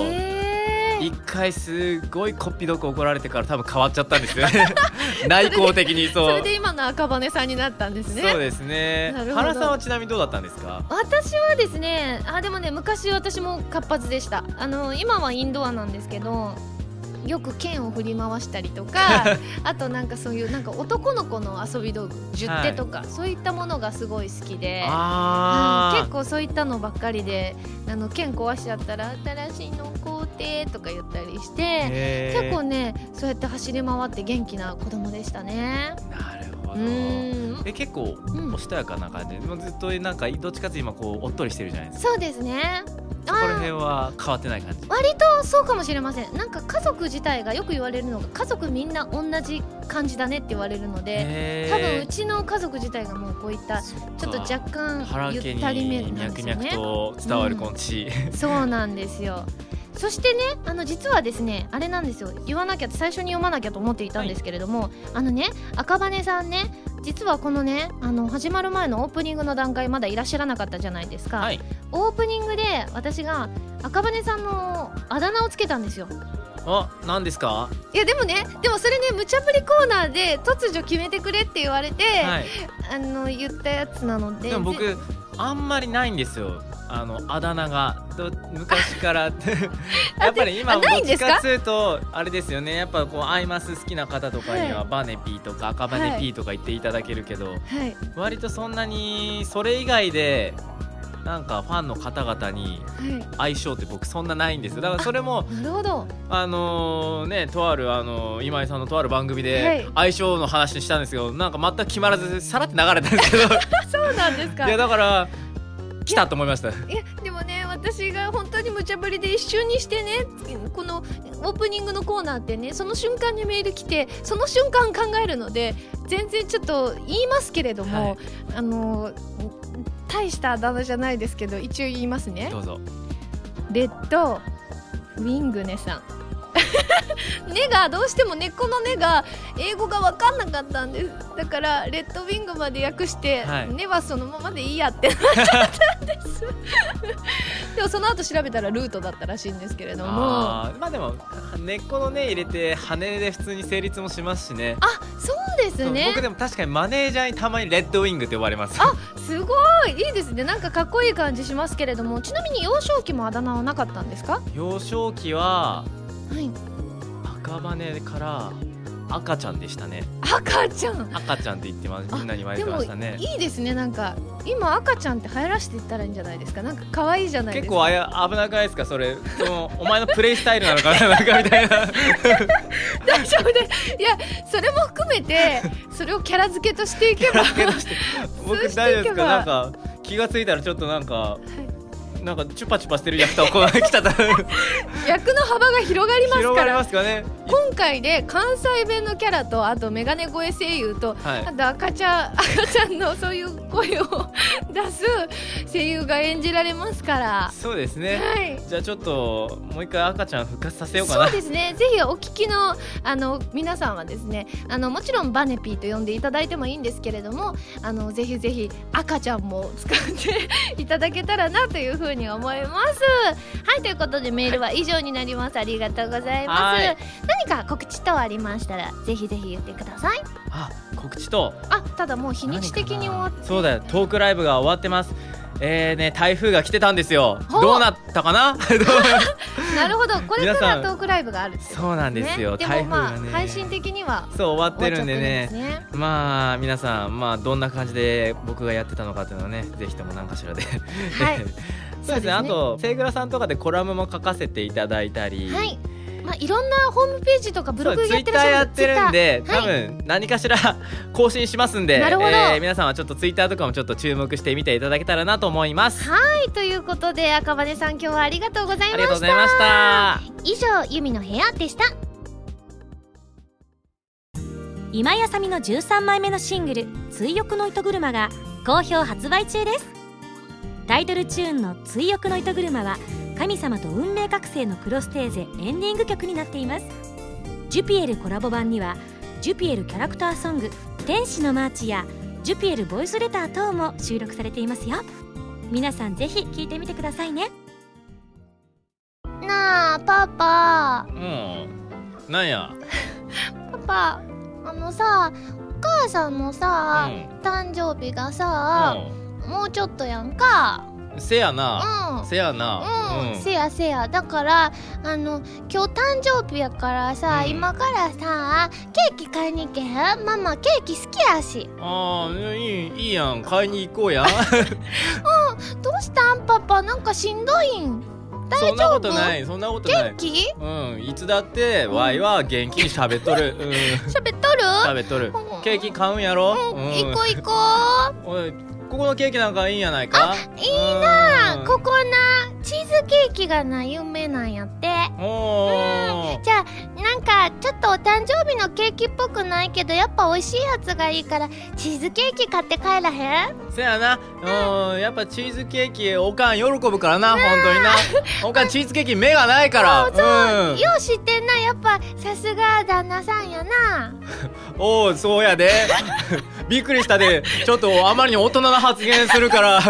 一回すごいこっぴどく怒られてから多分変わっちゃったんですよね。内向的にそう。それで今の赤羽さんになったんですね。そうですね。原さんはちなみにどうだったんですか？私はですねあでもね昔私も活発でした。あの今はインドアなんですけどよく剣を振り回したりとか あとなんかそういうなんか男の子の遊び道具十手とか、そういったものがすごい好きで。うんあ結構そういったのばっかりであの剣壊しちゃったら新しいの買うてとか言ったりして結構ねそうやって走り回って元気な子供でしたね。なるほうどえ結構うん。おしとやかな感じ？でもうずっとなんかどっちかっていうと今こうおっとりしてるじゃないですか。そうですねそこら辺は変わってない感じ。割とそうかもしれません。なんか家族自体がよく言われるのが家族みんな同じ感じだねって言われるので多分うちの家族自体がもうこういったちょっと若干ゆったりめになんですよね。と伝わるこの地、そうなんですよ。そしてねあの実はですねあれなんですよ。言わなきゃ最初に読まなきゃと思っていたんですけれども、あのね赤羽さんね実はこのねあの始まる前のオープニングの段階まだいらっしゃらなかったじゃないですか、はい。オープニングで私が赤羽さんのあだ名をつけたんですよ。あ何ですか？いやでもねでもそれね無茶ぶりコーナーで突如決めてくれって言われて、はい。あの言ったやつなので。でも僕あんまりないんですよ。あのあだ名が。ど昔から。やっぱり今あどっちかっつうとあれですよね。やっぱこうアイマス好きな方とかにははい。バネピーとか赤バネピーとか言っていただけるけど、はい。割とそんなにそれ以外でなんかファンの方々には相性って僕そんなないんですよ。だからそれもいなるほど。あのねとあるあの今井さんのとある番組はい。で相性の話したんですけどなんか全く決まらずさらって流れたんですけど。そうなんですか。いやだから来たと思いました。いやでもね私が本当に無茶ぶりで一瞬にしてねこのオープニングのコーナーってねその瞬間にメール来てその瞬間考えるので全然ちょっと言いますけれども、はい。あの大したあだ名じゃないですけど一応言いますね。どうぞ。レッドウィングネさん 根がどうしても根っこの根が英語が分かんなかったんですだからレッドウィングまで訳して、はい。根はそのままでいいやってなっちゃったんです。でもその後調べたらルートだったらしいんですけれども。まあでも根っこの根入れて羽で普通に成立もしますしね。そうですね。僕でも確かにマネージャーにたまにレッドウィングって呼ばれます。あすごいいいですね。なんかかっこいい感じしますけれどもちなみに幼少期もあだ名はなかったんですか？幼少期ははい。赤羽から赤ちゃんでしたね。赤ちゃん？赤ちゃんって言ってます。みんなに言われてましたね。いいですね。なんか今赤ちゃんって流行らしていったらいいんじゃないですか？なんか可愛いじゃないですか？結構あや危なくないですか？それ。そのお前のプレイスタイルなのかななんかみたいな。大丈夫です。いやそれも含めてそれをキャラ付けとしていけば。僕大丈夫ですか？なんか気がついたらちょっとなんかなんかチュパチュパしてる役とこう来た 役の幅が広がります広がりからますかね今回で関西弁のキャラとあとメガネ声声優と、はい。あと赤ちゃん赤ちゃんのそういう声を出す声優が演じられますから。そうですね。はい。じゃあちょっともう一回赤ちゃん復活させようかな。そうですね。ぜひお聞きのあの皆さんはですねあのもちろんバネピーと呼んでいただいてもいいんですけれどもあのぜひぜひ赤ちゃんも使っていただけたらなというふうに思います。はいということでメールは以上になります。ありがとうございます。はい。何か告知等ありましたらぜひぜひ言ってください。あ告知とあただもう日にち的に終わって。そうだよ。トークライブが終わってます。えーね台風が来てたんですよ。どうなったかな？なるほど。これからトークライブがあるってことそうなんですよ。ね、で台もまあ、ね配信的にはそう終わってるんでね。ね。まあ皆さんまあどんな感じで僕がやってたのかっていうのをねぜひとも何かしらで。はい。そうですね。あとセイグラさんとかでコラムも書かせていただいたり。はい。まあ、いろんなホームページとかブログツイッやってらっしゃるターやってるんで、多分何かしら 更新しますんでなるほど。えー皆さんはちょっとツイッターとかもちょっと注目して見ていただけたらなと思います。はい、ということで赤羽さん今日はありがとうございました。ありがとうございました以上ユミの部屋でした。今井あさみの13枚目のシングル「追憶の糸車」が好評発売中です。タイトルチューンの「追憶の糸車」は神様と運命覚醒のクロステーゼエンディング曲になっています。ジュピエルコラボ版にはジュピエルキャラクターソング「天使のマーチ」やジュピエルボイスレター等も収録されていますよ。皆さんぜひ聴いてみてくださいね。なあパパ。うん。なんや？パパあのさお母さんのさ、う誕生日がさ、ん。もうちょっとやんか。うんせやな。うん。せやな。うん、せやせや。だからあの今日誕生日やからさ、うん。今からさケーキ買いに行けへん？ママケーキ好きやし。ああいいいいやん。買いに行こうや。どうしたん？パパなんかしんどいん？大そんなことない。そんなことない。元気？うん。いつだってワイは元気に喋っとる。うん。喋っとる？喋っとる。うん。ケーキ買うんやろ？うん。うん。行こう行こおいここのケーキなんかいいんやないか？いいなうん。うここな。チーズケーキがな有名なんやって。おー。じゃあなんかちょっとお誕生日のケーキっぽくないけどやっぱ美味しいやつがいいからチーズケーキ買って帰らへん？せやな。うんやっぱチーズケーキおかん喜ぶからな本当にな。おかんチーズケーキ目がないから。そうそう、うん。よう知ってんなやっぱさすが旦那さんやな。おおそうやで。びっくりしたで。ちょっとあまりに大人な発言するから。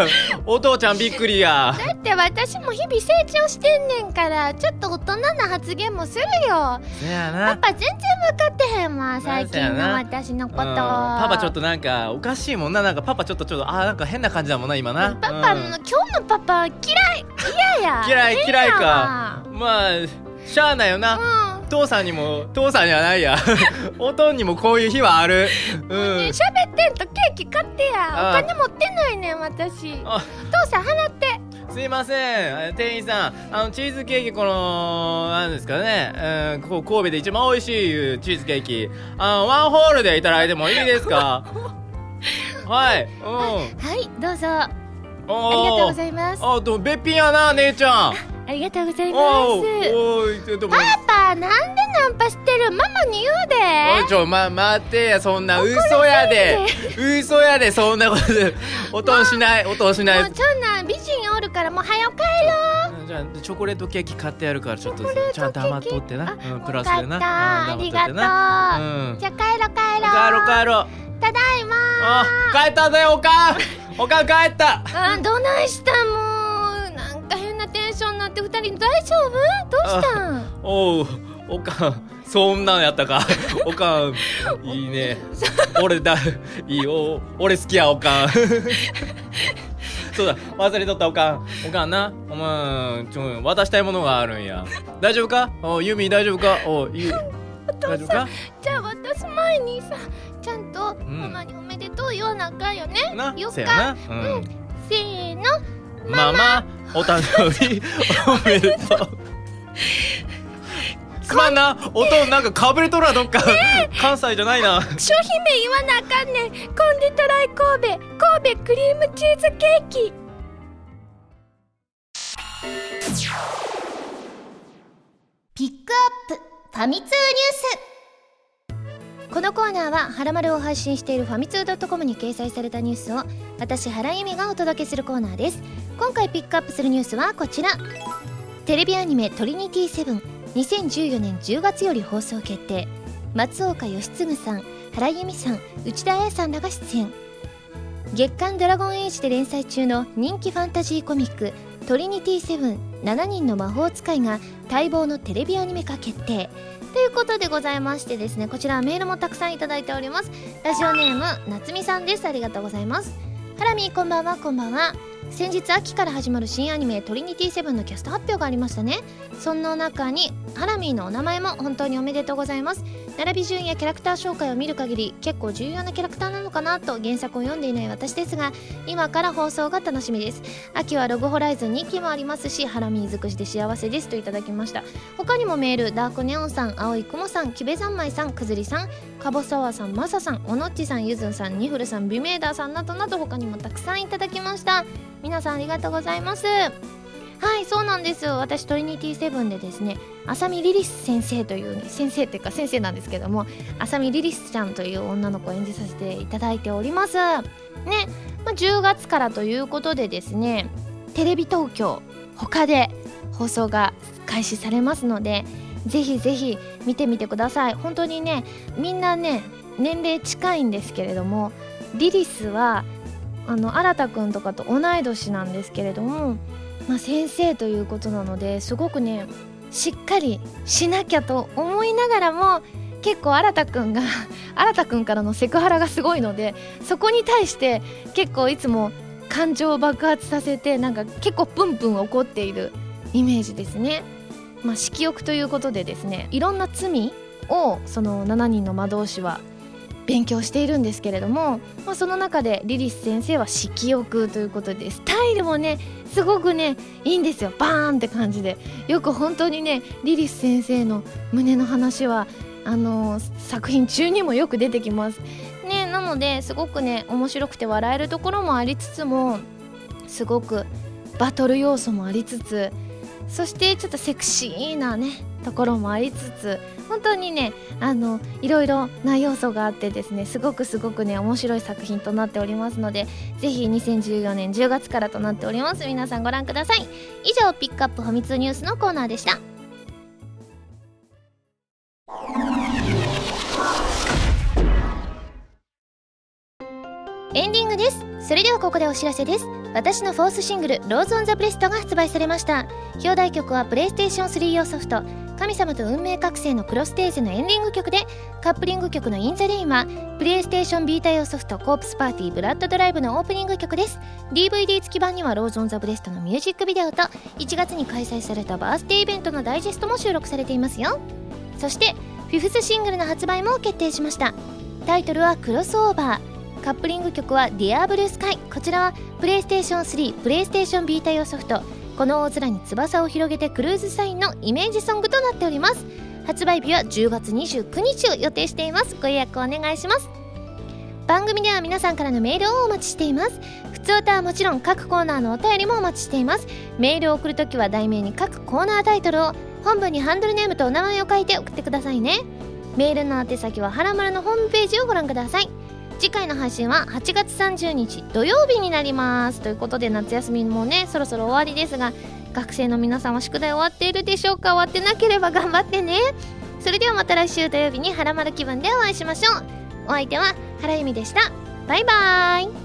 お父ちゃんびっくりや。だって私も日々成長してんねんからちょっと大人な発言もするよせやパなパ全然分かってへんわ最近の私のこと、うん。パパちょっとなんかおかしいもんななんかパパちょっとちょっとあーなんか変な感じだもんな今な。パパの、うん。今日のパパ嫌い嫌や。嫌い変嫌いか。やまあしゃあないよな、わ父さんにも父さんにはないや。おとんにもこういう日はある。ううん。ねん喋ってんとケーキ買ってや。おあ。金持ってないねん私。あ。父さん払ってすいません。え店員さん。あのチーズケーキこのなんですかね、うん、ここ神戸で一番美味しいチーズケーキ。あのワンホールでいただいてもいいですか？はい。うん。はい。どうぞ。あありがとうごいざいます。あでもべっぴんやな姉ちゃんありがとうございます。パパなんでナンパしてる？ママに言うで。おいちょま待ってやそんな嘘やで。嘘やでそんなこと。でおとんしないおとんしない。もうそんなん美人おるからもう早く帰ろじゃあチョコレートケーキ買ってやるからちょっとちゃんと余っとってな、プラスでな。あうんりがとう、うん。じゃあ帰ろう帰ろう。帰ろう帰ろう。ただいまあ帰ったぜおかん。おかん帰った。あどないしたもんか変なテンションになって二人大丈夫？どうしたん？おうおかんそんなんやったか？おかんいいね。俺だいいお俺好きやおかん。そうだ忘れとったおかん。おかんなお前ちょ渡したいものがあるんや。大丈夫か？おユミ大丈夫か？おゆ大丈夫か？じゃあ渡す前にさちゃんとん。ママにおめでとう言わなあかんよね、なよっか。せやな。うん。せーのママお誕生日おめでとう。すまんな音なんかかぶれとるわどっか。関西じゃないな。商品名言わなあかんねん。コンディトライ神戸神戸クリームチーズケーキ。ピックアップファミ通ニュースこのコーナーは「はらまる」を配信しているファミツー .com に掲載されたニュースを私原由美がお届けするコーナーです。今回ピックアップするニュースはこちら。テレビアニメ「トリニティセブン」2014年10月より放送決定。松岡義嗣さん原由美さん内田彩さんらが出演。月刊ドラゴンエイジで連載中の人気ファンタジーコミック「トリニティセブン7人の魔法使い」が待望のテレビアニメ化決定。ということでございましてですねこちらメールもたくさんいただいております。ラジオネームなつみさんです。ありがとうございます。ハラミこんばんはこんばんは。先日秋から始まる新アニメ「トリニティセブンのキャスト発表がありましたね。その中にハラミーのお名前も本当におめでとうございます。並び順やキャラクター紹介を見る限り結構重要なキャラクターなのかなと原作を読んでいない私ですが今から放送が楽しみです。秋はログホライズン2期もありますしハラミー尽くしで幸せですといただきました。他にもメールダークネオンさん青い雲さんキベ三昧さんくずりさんかぼさわさんまささんおのっちさんゆずんさんニフルさんビメーダーさんなどなど他にもたくさんいただきました。皆さんありがとうございます。はいそうなんです。私トリニティセブンでですね浅見リリス先生という、ね、先生っていうか先生なんですけども浅見リリスちゃんという女の子を演じさせていただいております。ね、まあ、10月からということでですねテレビ東京他で放送が開始されますのでぜひぜひ見てみてください。本当にねみんなね年齢近いんですけれどもリリスはあの新田くんとかと同い年なんですけれども、まあ、先生ということなのですごくねしっかりしなきゃと思いながらも結構新田くんが 新田くんからのセクハラがすごいのでそこに対して結構いつも感情を爆発させてなんか結構プンプン怒っているイメージですね。まあ、色欲ということでですねいろんな罪をその7人の魔導士は勉強しているんですけれども、まあ、その中でリリス先生は色欲ということでスタイルもねすごくねいいんですよ。バーンって感じで。よく本当にねリリス先生の胸の話はあのー作品中にもよく出てきます。ねなのですごくね面白くて笑えるところもありつつもすごくバトル要素もありつつそしてちょっとセクシーなねところもありつつ本当にねあのいろいろな要素があってですねすごくすごくね面白い作品となっておりますのでぜひ2014年10月からとなっております。皆さんご覧ください。以上ピックアップファミ通ニュースのコーナーでした。エンディングです。それではここでお知らせです。私のフォースシングル「ローズ・オン・ザ・ブレスト」が発売されました。表題曲はプレイステーション3用ソフト「神様と運命覚醒」のクロステーゼのエンディング曲でカップリング曲の「イン・ザ・レイン」はプレイステーションビータ用ソフト「コープス・パーティー・ブラッド・ドライブ」のオープニング曲です。DVD 付き版には「ローズ・オン・ザ・ブレスト」のミュージックビデオと1月に開催されたバースデーイベントのダイジェストも収録されていますよ。そしてフィフスシングルの発売も決定しました。タイトルは「クロスオーバー」カップリング曲は「Dear Blue Sky」こちらはプレイステーション3プレイステーションビータ用ソフト。この大空に翼を広げてクルーズサインのイメージソングとなっております。発売日は10月29日を予定しています。ご予約お願いします。番組では皆さんからのメールをお待ちしています。普つおたはもちろん各コーナーのお便りもお待ちしています。メールを送るときは題名に各コーナータイトルを本文にハンドルネームとお名前を書いて送ってくださいね。メールの宛先ははらまるのホームページをご覧ください。次回の配信は8月30日土曜日になります。ということで夏休みもねそろそろ終わりですが学生の皆さんは宿題終わっているでしょうか？終わってなければ頑張ってね。それではまた来週土曜日にはらまる気分でお会いしましょう。お相手は原由美でした。バイバーイ。